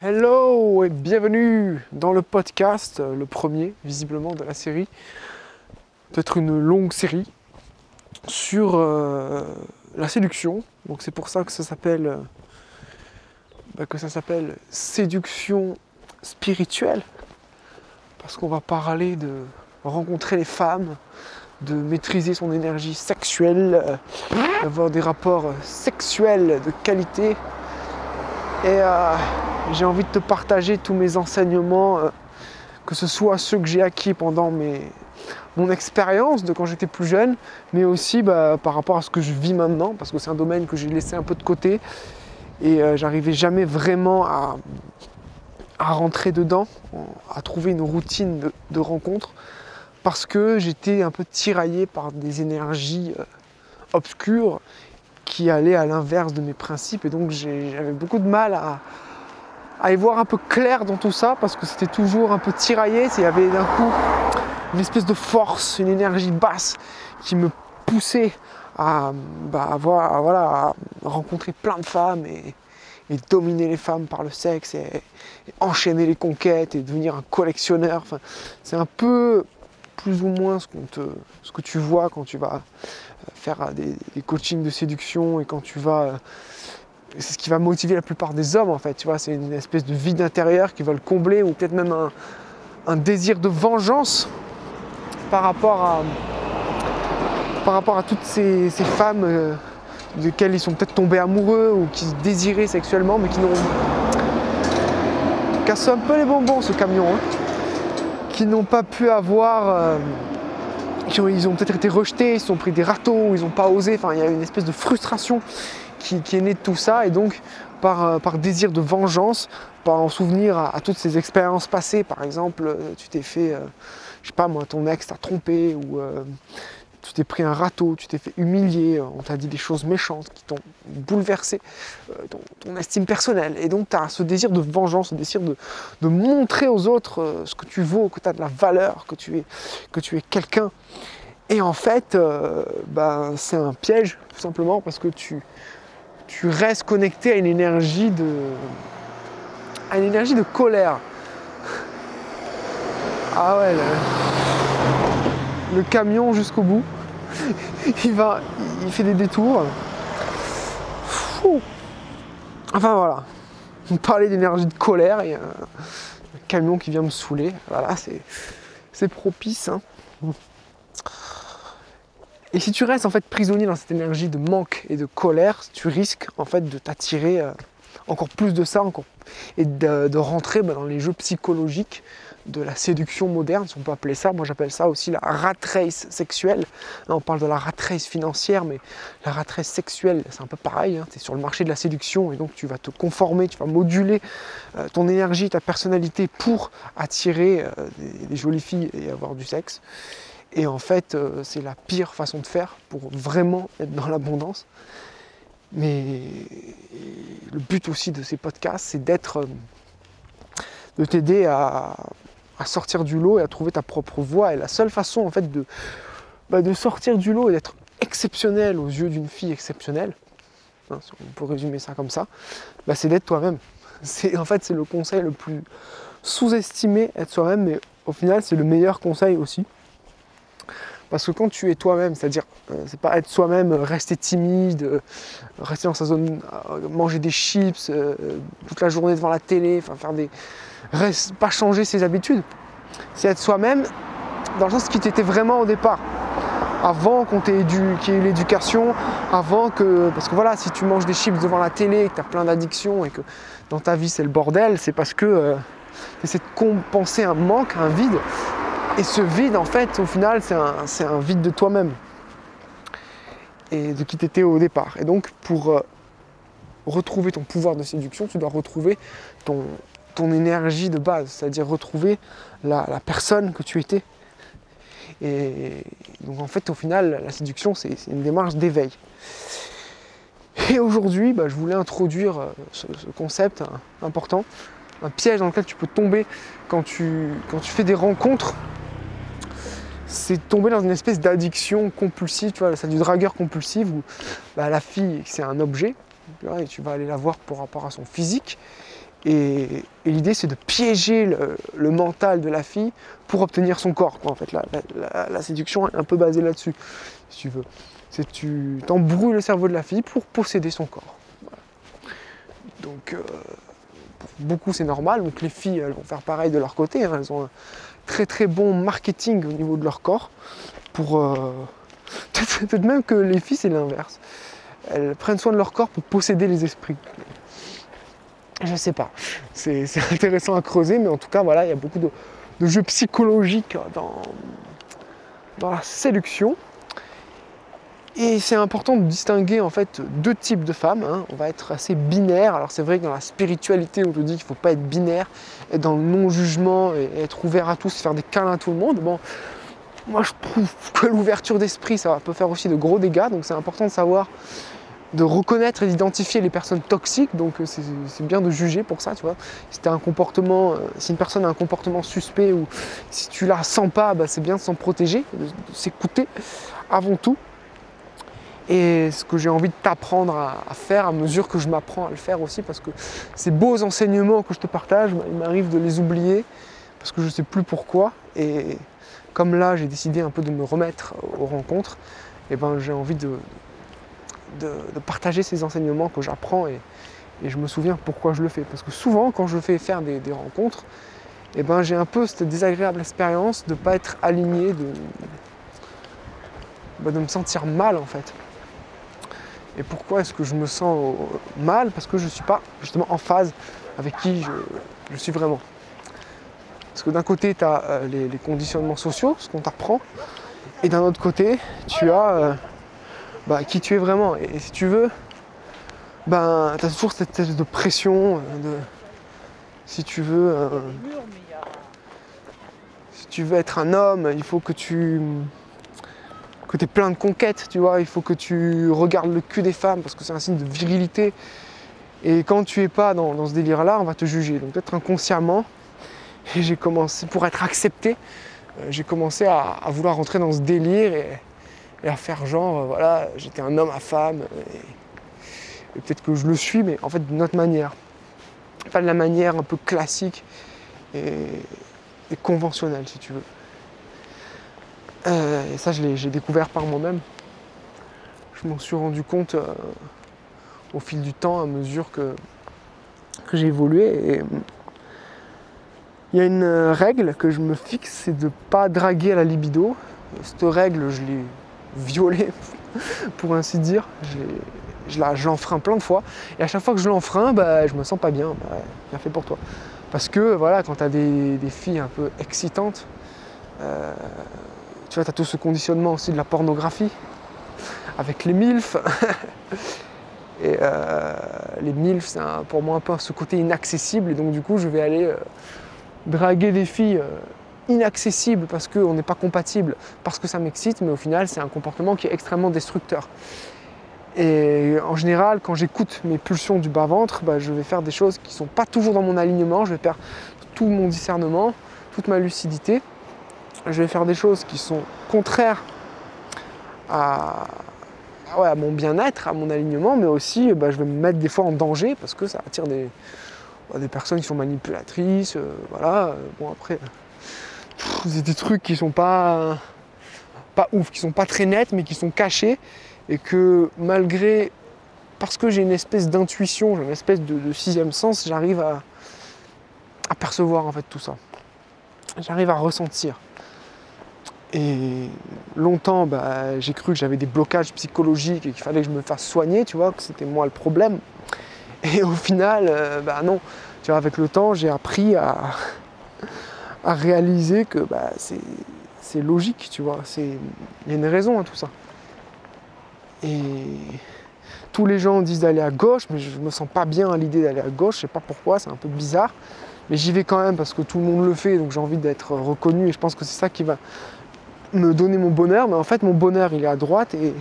Hello et bienvenue dans le podcast, le premier visiblement de la série, peut-être une longue série sur euh, la séduction. Donc c'est pour ça que ça s'appelle euh, bah, que ça s'appelle séduction spirituelle, parce qu'on va parler de rencontrer les femmes, de maîtriser son énergie sexuelle, euh, d'avoir des rapports sexuels de qualité. Et euh, j'ai envie de te partager tous mes enseignements, euh, que ce soit ceux que j'ai acquis pendant mon expérience de quand j'étais plus jeune, mais aussi bah, par rapport à ce que je vis maintenant, parce que c'est un domaine que j'ai laissé un peu de côté et euh, j'arrivais jamais vraiment à, rentrer dedans, à trouver une routine de, de rencontre, parce que j'étais un peu tiraillé par des énergies obscures qui allaient à l'inverse de mes principes, et donc j'avais beaucoup de mal à, y voir un peu clair dans tout ça, parce que c'était toujours un peu tiraillé, il y avait d'un coup une espèce de force, une énergie basse qui me poussait à, bah, rencontrer plein de femmes et, dominer les femmes par le sexe et, enchaîner les conquêtes et devenir un collectionneur. C'est un peu plus ou moins ce, que tu vois quand tu vas euh, faire euh, des, coachings de séduction et quand tu vas... euh, C'est ce qui va motiver la plupart des hommes en fait, tu vois, c'est une espèce de vide intérieur qui va le combler ou peut-être même un, désir de vengeance par rapport à, par rapport à toutes ces, femmes euh, desquelles ils sont peut-être tombés amoureux ou qui désiraient sexuellement mais qui n'ont casse un peu les bonbons ce camion hein, qui n'ont pas pu avoir euh, qui ont- ils ont peut-être été rejetés, ils se sont pris des râteaux, ils n'ont pas osé, enfin il y a une espèce de frustration qui, est née de tout ça. Et donc par, euh, désir de vengeance, par en souvenir à, toutes ces expériences passées, par exemple euh, tu t'es fait, euh, je sais pas moi, ton ex t'a trompé ou tu t'es pris un râteau, tu t'es fait humilier, euh, on t'a dit des choses méchantes qui t'ont bouleversé euh, ton, estime personnelle. Et donc tu as ce désir de vengeance, ce désir de, de montrer aux autres euh, ce que tu vaux, que tu as de la valeur, que tu es, que tu es quelqu'un. Et en fait, ben, c'est un piège, tout simplement, parce que tu, tu restes connecté à une énergie de, à une énergie de colère. Ah ouais, le, le camion jusqu'au bout. Il va, il fait des détours. Fou. Enfin voilà. On parlait d'énergie de colère et un, camion qui vient me saouler. Voilà, c'est, propice. hein. Et si tu restes en fait prisonnier dans cette énergie de manque et de colère, tu risques en fait de t'attirer euh, encore plus de ça et de, de rentrer bah, dans les jeux psychologiques de la séduction moderne, si on peut appeler ça. Moi j'appelle ça aussi la rat race sexuelle. Là on parle de la rat race financière, mais la rat race sexuelle c'est un peu pareil. tu es sur le marché de la séduction et donc tu vas te conformer, tu vas moduler euh, ton énergie, ta personnalité pour attirer euh, des, jolies filles et avoir du sexe. Et en fait, euh, c'est la pire façon de faire pour vraiment être dans l'abondance. Mais le but aussi de ces podcasts, c'est d'être, de t'aider à, à sortir du lot et à trouver ta propre voie. Et la seule façon, en fait, de, bah, sortir du lot et d'être exceptionnel aux yeux d'une fille exceptionnelle, hein, si on peut résumer ça comme ça, bah, c'est d'être toi-même. C'est, en fait, c'est le conseil le plus sous-estimé, être soi-même, mais au final, c'est le meilleur conseil aussi. Parce que quand tu es toi-même, c'est-à-dire, euh, c'est pas être soi-même, euh, rester timide, euh, rester dans sa zone, manger des chips toute la journée devant la télé, enfin faire des. pas changer ses habitudes. C'est être soi-même dans le sens qui t'était vraiment au départ. Avant qu'on t'ait qu'il y ait eu l'éducation, avant que. Parce que voilà, si tu manges des chips devant la télé et que tu as plein d'addictions et que dans ta vie c'est le bordel, c'est parce que tu essaies de compenser un manque, un vide. Et ce vide, en fait, au final, c'est un, vide de toi-même. Et de qui tu étais au départ. Et donc, pour euh, retrouver ton pouvoir de séduction, tu dois retrouver ton, énergie de base, c'est-à-dire retrouver la, personne que tu étais. Et donc, en fait, au final, la séduction, c'est une démarche d'éveil. Et aujourd'hui, bah, je voulais introduire euh, ce, ce concept hein, important, un piège dans lequel tu peux tomber quand tu fais des rencontres c'est tomber dans une espèce d'addiction compulsive, tu vois, c'est du dragueur compulsif où bah, la fille, c'est un objet, tu vois, et tu vas aller la voir par rapport à son physique, Et, l'idée, c'est de piéger le, mental de la fille pour obtenir son corps. En fait, la, séduction est un peu basée là-dessus, si tu veux. C'est tu t'embrouilles le cerveau de la fille pour posséder son corps. Donc, euh, beaucoup, c'est normal. Donc, les filles, elles vont faire pareil de leur côté. Hein. Elles ont très très bon marketing au niveau de leur corps. Pour euh, peut-être même que les filles, c'est l'inverse. Elles prennent soin de leur corps pour posséder les esprits. Je sais pas. C'est intéressant à creuser, mais en tout cas, voilà, il y a beaucoup de, jeux psychologiques dans, dans la séduction. Et c'est important de distinguer en fait deux types de femmes. Hein. On va être assez binaire. Alors c'est vrai que dans la spiritualité, on te dit qu'il ne faut pas être binaire, être dans le non-jugement et être ouvert à tous, faire des câlins à tout le monde. Bon, moi je trouve que l'ouverture d'esprit, ça peut faire aussi de gros dégâts. Donc c'est important de savoir de reconnaître et d'identifier les personnes toxiques, donc euh, c'est bien de juger pour ça, tu vois. Si, un comportement, euh, si une personne a un comportement suspect ou si tu la sens pas, bah, c'est bien de s'en protéger, de, s'écouter avant tout. Et ce que j'ai envie de t'apprendre à, faire à mesure que je m'apprends à le faire aussi, parce que ces beaux enseignements que je te partage, il m'arrive de les oublier, parce que je ne sais plus pourquoi. Et comme là, j'ai décidé un peu de me remettre aux rencontres, et ben j'ai envie de, partager ces enseignements que j'apprends et, je me souviens pourquoi je le fais. Parce que souvent, quand je fais faire des, rencontres, eh ben, j'ai un peu cette désagréable expérience de ne pas être aligné, bah, de me sentir mal en fait. Et pourquoi est-ce que je me sens mal? Parce que je ne suis pas justement en phase avec qui je, suis vraiment. Parce que d'un côté, tu as euh, les, conditionnements sociaux, ce qu'on t'apprend, et d'un autre côté, tu as euh, bah, qui tu es vraiment. Et, si tu veux, ben, tu as toujours cette espèce de pression, euh, de, si tu veux, euh, si tu veux être un homme, il faut que tu que aies plein de conquêtes, tu vois, il faut que tu regardes le cul des femmes parce que c'est un signe de virilité. Et quand tu es pas dans, ce délire-là, on va te juger. Donc peut-être inconsciemment, et j'ai commencé, pour être accepté, euh, j'ai commencé à, vouloir rentrer dans ce délire et, à faire genre, euh, voilà, j'étais un homme à femme, et, peut-être que je le suis, mais en fait d'une autre manière. Pas de la manière un peu classique et, conventionnelle, si tu veux. Euh, et ça, j'ai découvert par moi-même. Je m'en suis rendu compte euh, au fil du temps, à mesure que, j'ai évolué. Il y a une règle que je me fixe, c'est de ne pas draguer à la libido. Cette règle, je l'ai violé, pour ainsi dire. Je l'enfreins plein de fois. Et à chaque fois que je l'enfreins, bah, je me sens pas bien. Bah, bien fait pour toi. Parce que voilà, quand tu as des, filles un peu excitantes, euh, tu as tout ce conditionnement aussi de la pornographie, avec les MILF. et euh, les MILF, c'est pour moi un peu ce côté inaccessible. Et donc du coup, je vais aller euh, draguer des filles inaccessible parce qu'on n'est pas compatible, parce que ça m'excite, mais au final, c'est un comportement qui est extrêmement destructeur. Et en général, quand j'écoute mes pulsions du bas-ventre, bah, je vais faire des choses qui ne sont pas toujours dans mon alignement, je vais perdre tout mon discernement, toute ma lucidité. Je vais faire des choses qui sont contraires à, mon bien-être, à mon alignement, mais aussi bah, je vais me mettre des fois en danger parce que ça attire des, des personnes qui sont manipulatrices. Euh, voilà. Bon, après, c'est des trucs qui sont pas, pas ouf, qui sont pas très nets, mais qui sont cachés. Et que malgré. Parce que j'ai une espèce d'intuition, j'ai une espèce de, sixième sens, j'arrive à, à percevoir en fait tout ça. J'arrive à ressentir. Et longtemps, bah, j'ai cru que j'avais des blocages psychologiques et qu'il fallait que je me fasse soigner, tu vois, que c'était moi le problème. Et au final, euh, bah non, tu vois, avec le temps, j'ai appris à, réaliser que bah, c'est logique, tu vois. Il y a une raison à tout ça. Et tous les gens disent d'aller à gauche, mais je me sens pas bien à l'idée d'aller à gauche, je sais pas pourquoi, c'est un peu bizarre. Mais j'y vais quand même parce que tout le monde le fait, donc j'ai envie d'être reconnu et je pense que c'est ça qui va me donner mon bonheur. Mais en fait, mon bonheur, il est à droite et,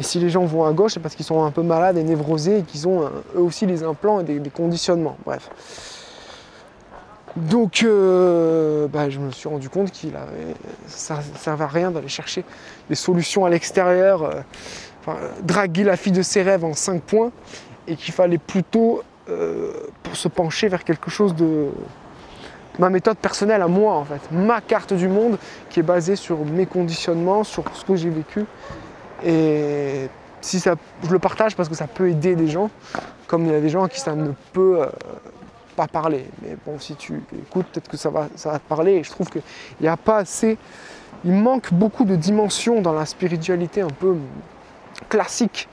si les gens vont à gauche, c'est parce qu'ils sont un peu malades et névrosés et qu'ils ont eux aussi des implants et des conditionnements. Bref. Donc euh, bah, je me suis rendu compte qu'il avait, ça ne servait à rien d'aller chercher des solutions à l'extérieur, euh, draguer la fille de ses rêves en 5 points, et qu'il fallait plutôt euh, pour se pencher vers quelque chose de ma méthode personnelle à moi en fait, ma carte du monde qui est basée sur mes conditionnements, sur ce que j'ai vécu. Et si ça, je le partage parce que ça peut aider des gens, comme il y a des gens à qui ça ne peut euh, pas parler. Mais bon, si tu écoutes, peut-être que ça va, ça va te parler. Et je trouve qu'il n'y a pas assez. Il manque beaucoup de dimensions dans la spiritualité un peu classique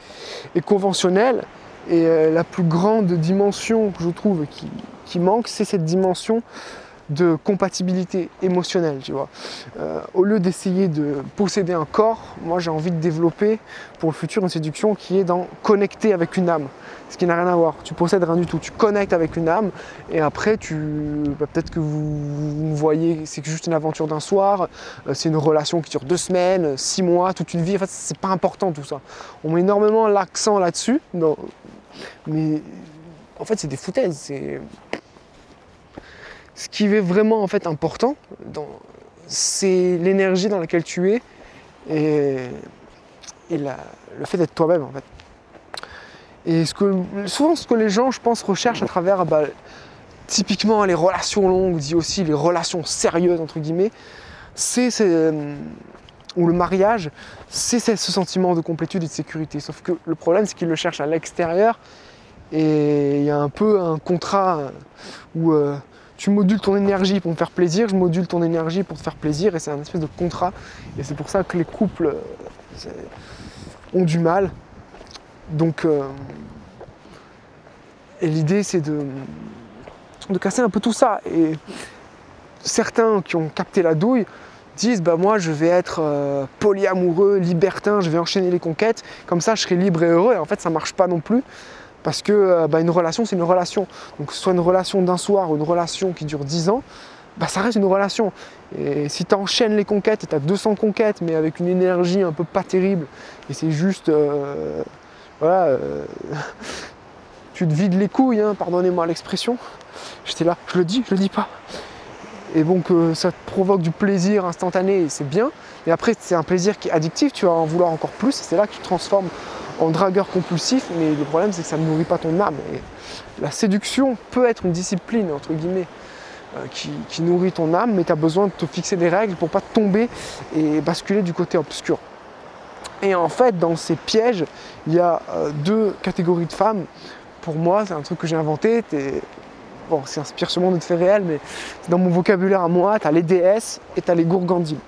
et conventionnelle. Et euh, la plus grande dimension que je trouve qui, qui manque, c'est cette dimension de compatibilité émotionnelle, tu vois. Euh, au lieu d'essayer de posséder un corps, moi j'ai envie de développer pour le futur une séduction qui est dans connecter avec une âme, ce qui n'a rien à voir. Tu possèdes rien du tout, tu connectes avec une âme et après tu, bah, peut-être que vous, voyez, c'est juste une aventure d'un soir, euh, c'est une relation qui dure deux semaines, six mois, toute une vie. En fait, c'est pas important tout ça. On met énormément l'accent là-dessus, mais en fait c'est des foutaises, c'est ce qui est vraiment en fait important, c'est l'énergie dans laquelle tu es et, le fait d'être toi-même en fait. Et ce que, souvent ce que les gens, je pense, recherchent à travers bah, typiquement les relations longues, dit aussi les relations sérieuses entre guillemets, c'est ou le mariage, c'est ce sentiment de complétude et de sécurité. Sauf que le problème, c'est qu'ils le cherchent à l'extérieur et il y a un peu un contrat où euh, tu modules ton énergie pour me faire plaisir, je module ton énergie pour te faire plaisir, et c'est un espèce de contrat. Et c'est pour ça que les couples euh, ont du mal. Donc, euh, l'idée c'est de, de casser un peu tout ça. Et certains qui ont capté la douille disent bah moi je vais être euh, polyamoureux, libertin, je vais enchaîner les conquêtes, comme ça je serai libre et heureux. Et en fait ça marche pas non plus. Parce que euh, bah, une relation, c'est une relation. Donc que ce soit une relation d'un soir ou une relation qui dure 10 ans, bah, ça reste une relation. Et si tu enchaînes les conquêtes et tu as 200 conquêtes, mais avec une énergie un peu pas terrible, et c'est juste. Euh, voilà. Euh, tu te vides les couilles, hein, pardonnez-moi l'expression. J'étais là, je le dis, je le dis pas. Et donc ça te provoque du plaisir instantané et c'est bien. Et après, c'est un plaisir qui est addictif, tu vas en vouloir encore plus, et c'est là que tu transformes en dragueur compulsif, mais le problème c'est que ça ne nourrit pas ton âme. La séduction peut être une discipline, entre guillemets, euh, qui, nourrit ton âme, mais tu as besoin de te fixer des règles pour pas tomber et basculer du côté obscur. Et en fait, dans ces pièges, il y a euh, deux catégories de femmes. Pour moi, c'est un truc que j'ai inventé. Bon, c'est inspiré sûrement de faits réels, mais dans mon vocabulaire à moi, tu as les déesses et tu as les gourgandines.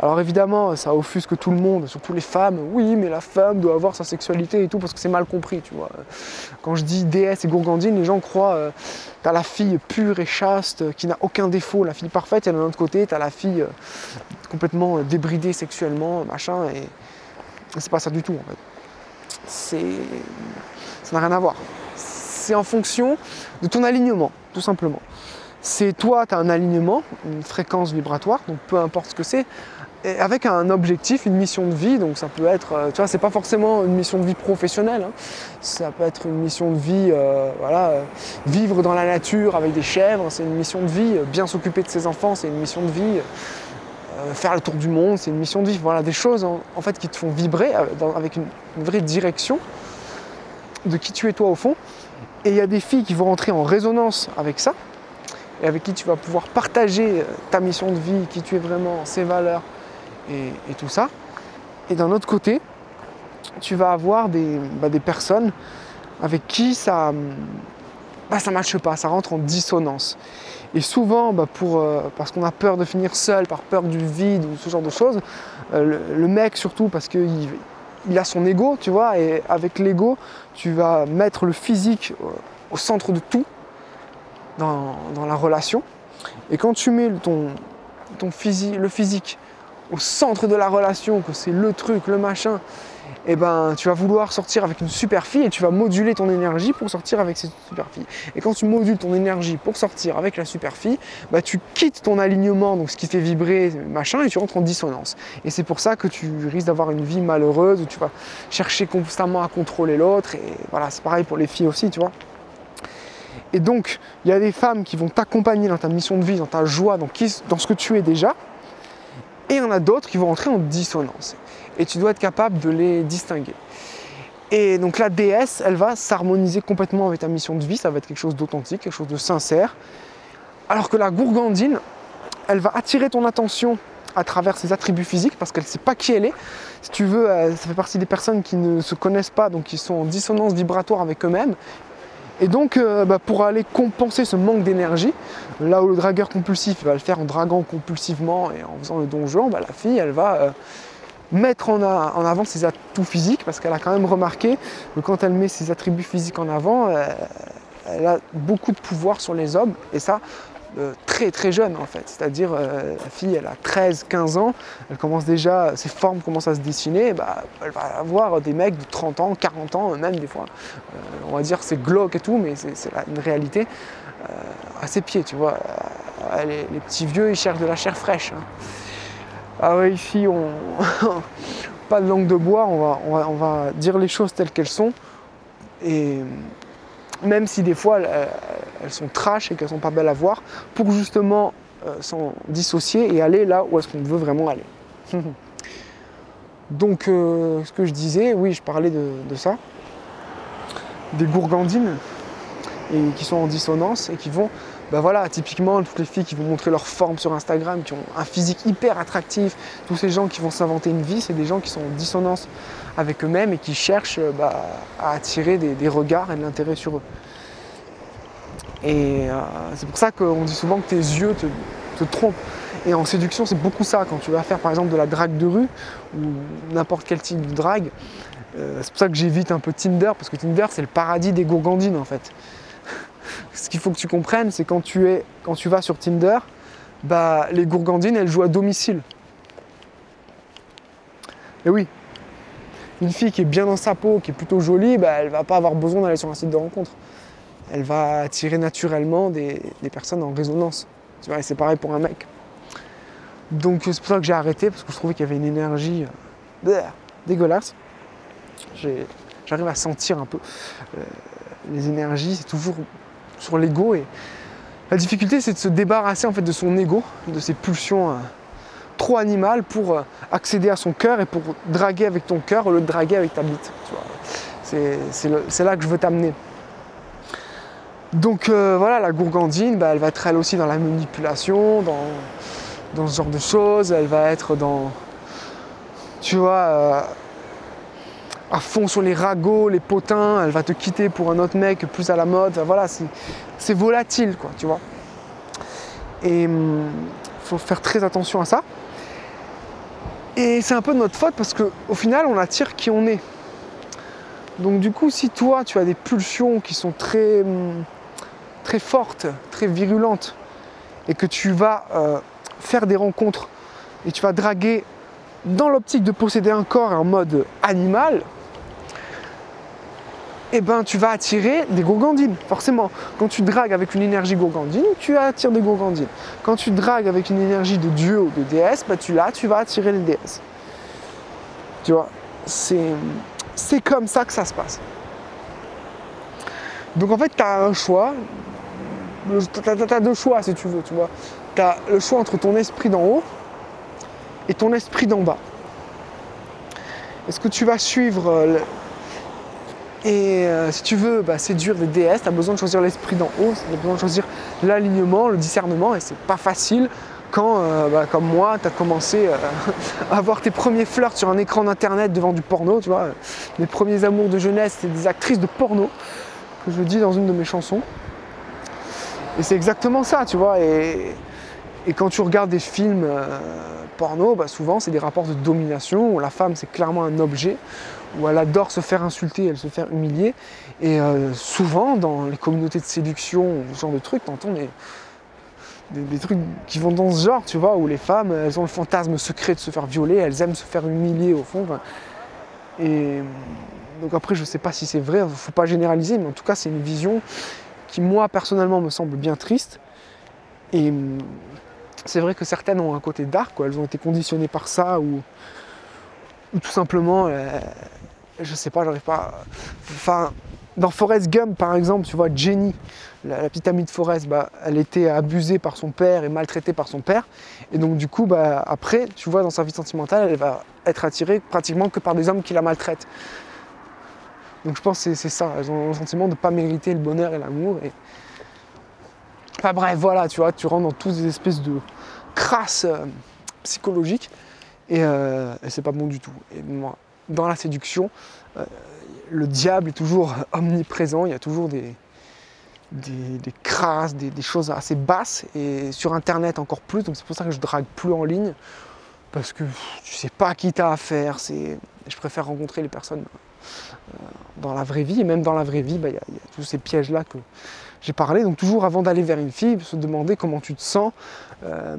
Alors évidemment, ça offusque tout le monde, surtout les femmes. Oui, mais la femme doit avoir sa sexualité et tout parce que c'est mal compris, tu vois. Quand je dis déesse et gourgandine, les gens croient euh, t'as la fille pure et chaste qui n'a aucun défaut, la fille parfaite, et de l'autre côté, t'as la fille euh, complètement débridée sexuellement, machin, et c'est pas ça du tout en fait. C'est. Ça n'a rien à voir. C'est en fonction de ton alignement, tout simplement. C'est toi, tu as un alignement, une fréquence vibratoire, donc peu importe ce que c'est, avec un objectif, une mission de vie. Donc ça peut être, euh, tu vois, c'est pas forcément une mission de vie professionnelle. Hein. Ça peut être une mission de vie, euh, voilà, euh, vivre dans la nature avec des chèvres. C'est une mission de vie. Bien s'occuper de ses enfants, c'est une mission de vie. faire le tour du monde, c'est une mission de vie. Voilà, des choses en, fait qui te font vibrer avec une, vraie direction de qui tu es toi au fond. Et il y a des filles qui vont rentrer en résonance avec ça et avec qui tu vas pouvoir partager ta mission de vie, qui tu es vraiment, ses valeurs, et, tout ça. Et d'un autre côté, tu vas avoir des, bah, personnes avec qui ça bah, ça marche pas, ça rentre en dissonance. Et souvent, bah, pour, euh, parce qu'on a peur de finir seul, par peur du vide ou ce genre de choses, euh, le, mec surtout parce qu'il il a son ego, tu vois, et avec l'ego, tu vas mettre le physique au centre de tout dans, la relation. Et quand tu mets ton, ton physique, le physique au centre de la relation, que c'est le truc, le machin, et eh ben tu vas vouloir sortir avec une super fille et tu vas moduler ton énergie pour sortir avec cette super fille. Et quand tu modules ton énergie pour sortir avec la super fille, bah tu quittes ton alignement, donc ce qui fait vibrer machin, et tu rentres en dissonance. Et c'est pour ça que tu risques d'avoir une vie malheureuse où tu vas chercher constamment à contrôler l'autre. Et voilà, c'est pareil pour les filles aussi, tu vois. Et donc, il y a des femmes qui vont t'accompagner dans ta mission de vie, dans ta joie, dans, dans ce que tu es déjà, et il y en a d'autres qui vont entrer en dissonance. Et tu dois être capable de les distinguer. Et donc la déesse, elle va s'harmoniser complètement avec ta mission de vie, ça va être quelque chose d'authentique, quelque chose de sincère. Alors que la gourgandine, elle va attirer ton attention à travers ses attributs physiques parce qu'elle ne sait pas qui elle est. Si tu veux, euh, ça fait partie des personnes qui ne se connaissent pas, donc qui sont en dissonance vibratoire avec eux-mêmes. Et donc, euh, bah, pour aller compenser ce manque d'énergie, là où le dragueur compulsif va le faire en draguant compulsivement et en faisant le donjon, bah, la fille, elle va euh, mettre en, avant ses atouts physiques parce qu'elle a quand même remarqué que quand elle met ses attributs physiques en avant, euh, elle a beaucoup de pouvoir sur les hommes et ça euh, très très jeune en fait. C'est-à-dire euh, la fille elle a 13-15 ans, elle commence déjà, ses formes commencent à se dessiner, bah, elle va avoir des mecs de 30 ans, 40 ans même des fois. on va dire c'est glauque et tout mais c'est une réalité à ses pieds tu vois. Les, petits vieux ils cherchent de la chair fraîche. Hein. Ah ouais, ici, on... pas de langue de bois, on va, dire les choses telles qu'elles sont. Et même si des fois elles, sont trash et qu'elles sont pas belles à voir, pour justement euh, s'en dissocier et aller là où est-ce qu'on veut vraiment aller. Donc, euh, ce que je disais, oui, je parlais de, ça, des gourgandines qui sont en dissonance et qui vont bah voilà, typiquement, toutes les filles qui vont montrer leur forme sur Instagram, qui ont un physique hyper attractif, tous ces gens qui vont s'inventer une vie, c'est des gens qui sont en dissonance avec eux-mêmes et qui cherchent bah, à attirer des, regards et de l'intérêt sur eux. Et euh, c'est pour ça qu'on dit souvent que tes yeux te, trompent. Et en séduction, c'est beaucoup ça. Quand tu vas faire par exemple de la drague de rue ou n'importe quel type de drague, euh, c'est pour ça que j'évite un peu Tinder, parce que Tinder, c'est le paradis des gourgandines en fait ce qu'il faut que tu comprennes, c'est quand tu es, quand tu vas sur Tinder, bah, les gourgandines, elles jouent à domicile. Et oui, une fille qui est bien dans sa peau, qui est plutôt jolie, bah, elle va pas avoir besoin d'aller sur un site de rencontre. Elle va attirer naturellement des, personnes en résonance. Tu vois, c'est pareil pour un mec. Donc c'est pour ça que j'ai arrêté, parce que je trouvais qu'il y avait une énergie euh, dégueulasse. J'arrive à sentir un peu euh, les énergies, c'est toujours sur l'ego. Et la difficulté, c'est de se débarrasser en fait de son ego, de ses pulsions euh, trop animales pour accéder à son cœur et pour draguer avec ton cœur au lieu draguer avec ta bite. C'est là que je veux t'amener. Donc euh, voilà, la gourgandine, bah, elle va être elle aussi dans la manipulation, dans, ce genre de choses. Elle va être dans, tu vois, à fond sur les ragots, les potins, elle va te quitter pour un autre mec plus à la mode. voilà, c'est volatile, quoi, tu vois. Et il hum, faut faire très attention à ça. Et c'est un peu de notre faute parce qu'au final, on attire qui on est. Donc du coup, si toi, tu as des pulsions qui sont très, hum, très fortes, très virulentes, et que tu vas euh, faire des rencontres et tu vas draguer dans l'optique de posséder un corps en mode animal, eh ben, tu vas attirer des gourgandines, forcément. Quand tu dragues avec une énergie gourgandine, tu attires des gourgandines. Quand tu dragues avec une énergie de dieu ou de déesse, bah, tu, là, tu vas attirer les déesses. Tu vois, c'est comme ça que ça se passe. Donc en fait, tu as un choix. Tu deux choix si tu veux, tu vois. Tu as le choix entre ton esprit d'en haut et ton esprit d'en bas. Est-ce que tu vas suivre euh, et euh, si tu veux bah, séduire des déesses, tu as besoin de choisir l'esprit d'en haut, tu as besoin de choisir l'alignement, le discernement, et c'est pas facile quand, euh, bah, comme moi, tu as commencé à avoir tes premiers flirts sur un écran d'internet devant du porno, tu vois. Mes premiers amours de jeunesse, c'était des actrices de porno, que je dis dans une de mes chansons. Et c'est exactement ça, tu vois. Et, quand tu regardes des films porno, bah, souvent c'est des rapports de domination où la femme c'est clairement un objet, où elle adore se faire insulter, elle se faire humilier. Et euh, souvent, dans les communautés de séduction, ce genre de trucs, t'entends des, des, trucs qui vont dans ce genre, tu vois, où les femmes, elles ont le fantasme secret de se faire violer, elles aiment se faire humilier au fond. et donc après, je sais pas si c'est vrai, faut pas généraliser, mais en tout cas, c'est une vision qui, moi, personnellement, me semble bien triste. Et c'est vrai que certaines ont un côté dark, quoi. elles ont été conditionnées par ça, ou, ou tout simplement, euh, je sais pas, j'arrive pas. Enfin, dans Forrest Gump, par exemple, tu vois, Jenny, la, petite amie de Forrest, bah, elle était abusée par son père et maltraitée par son père. Et donc, du coup, bah, après, tu vois, dans sa vie sentimentale, elle va être attirée pratiquement que par des hommes qui la maltraitent. Donc je pense que c'est ça, elles ont le sentiment de ne pas mériter le bonheur et l'amour. Enfin bref, voilà, tu vois, tu rentres dans toutes ces espèces de crasses euh, psychologiques et, euh, et c'est pas bon du tout. Et moi, dans la séduction, euh, le diable est toujours omniprésent, il y a toujours des, des, des crasses, des, des choses assez basses et sur internet encore plus, donc c'est pour ça que je drague plus en ligne parce que tu sais pas à qui t'as affaire, je préfère rencontrer les personnes dans la vraie vie et même dans la vraie vie, bah, il y, a- il y a tous ces pièges là que j'ai parlé, donc toujours avant d'aller vers une fille, se demander comment tu te sens. euh,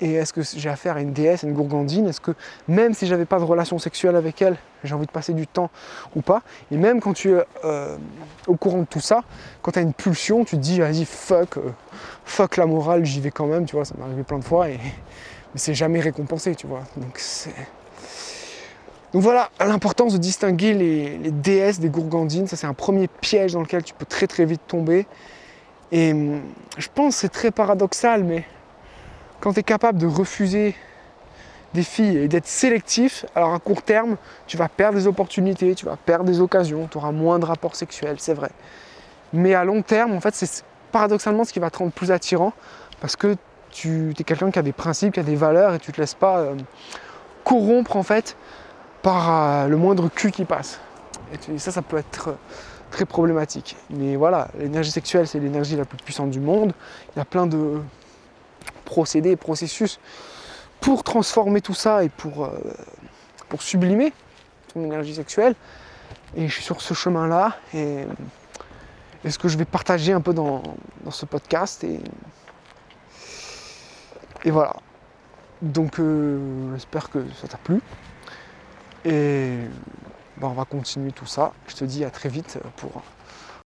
et est-ce que j'ai affaire à une déesse, à une gourgandine? Est-ce que même si j'avais pas de relation sexuelle avec elle, j'ai envie de passer du temps ou pas? Et même quand tu es euh, au courant de tout ça, quand tu as une pulsion, tu te dis vas-y fuck, euh, fuck la morale, j'y vais quand même, tu vois, ça m'est arrivé plein de fois et mais c'est jamais récompensé, tu vois. Donc c'est donc voilà l'importance de distinguer les, déesses des gourgandines. Ça, c'est un premier piège dans lequel tu peux très très vite tomber. Et hum, je pense que c'est très paradoxal, mais quand tu es capable de refuser des filles et d'être sélectif, alors à court terme, tu vas perdre des opportunités, tu vas perdre des occasions, tu auras moins de rapports sexuels, c'est vrai. Mais à long terme, en fait, c'est paradoxalement ce qui va te rendre plus attirant parce que tu es quelqu'un qui a des principes, qui a des valeurs et tu te laisses pas euh, corrompre en fait par euh, le moindre cul qui passe. Et ça, ça peut être euh, très problématique. Mais voilà, l'énergie sexuelle, c'est l'énergie la plus puissante du monde. Il y a plein de procédés, processus pour transformer tout ça et pour, euh, pour sublimer ton énergie sexuelle. Et je suis sur ce chemin-là. Et, et ce que je vais partager un peu dans, ce podcast. Et, voilà. Donc euh, j'espère que ça t'a plu. Et on va continuer tout ça. Je te dis à très vite pour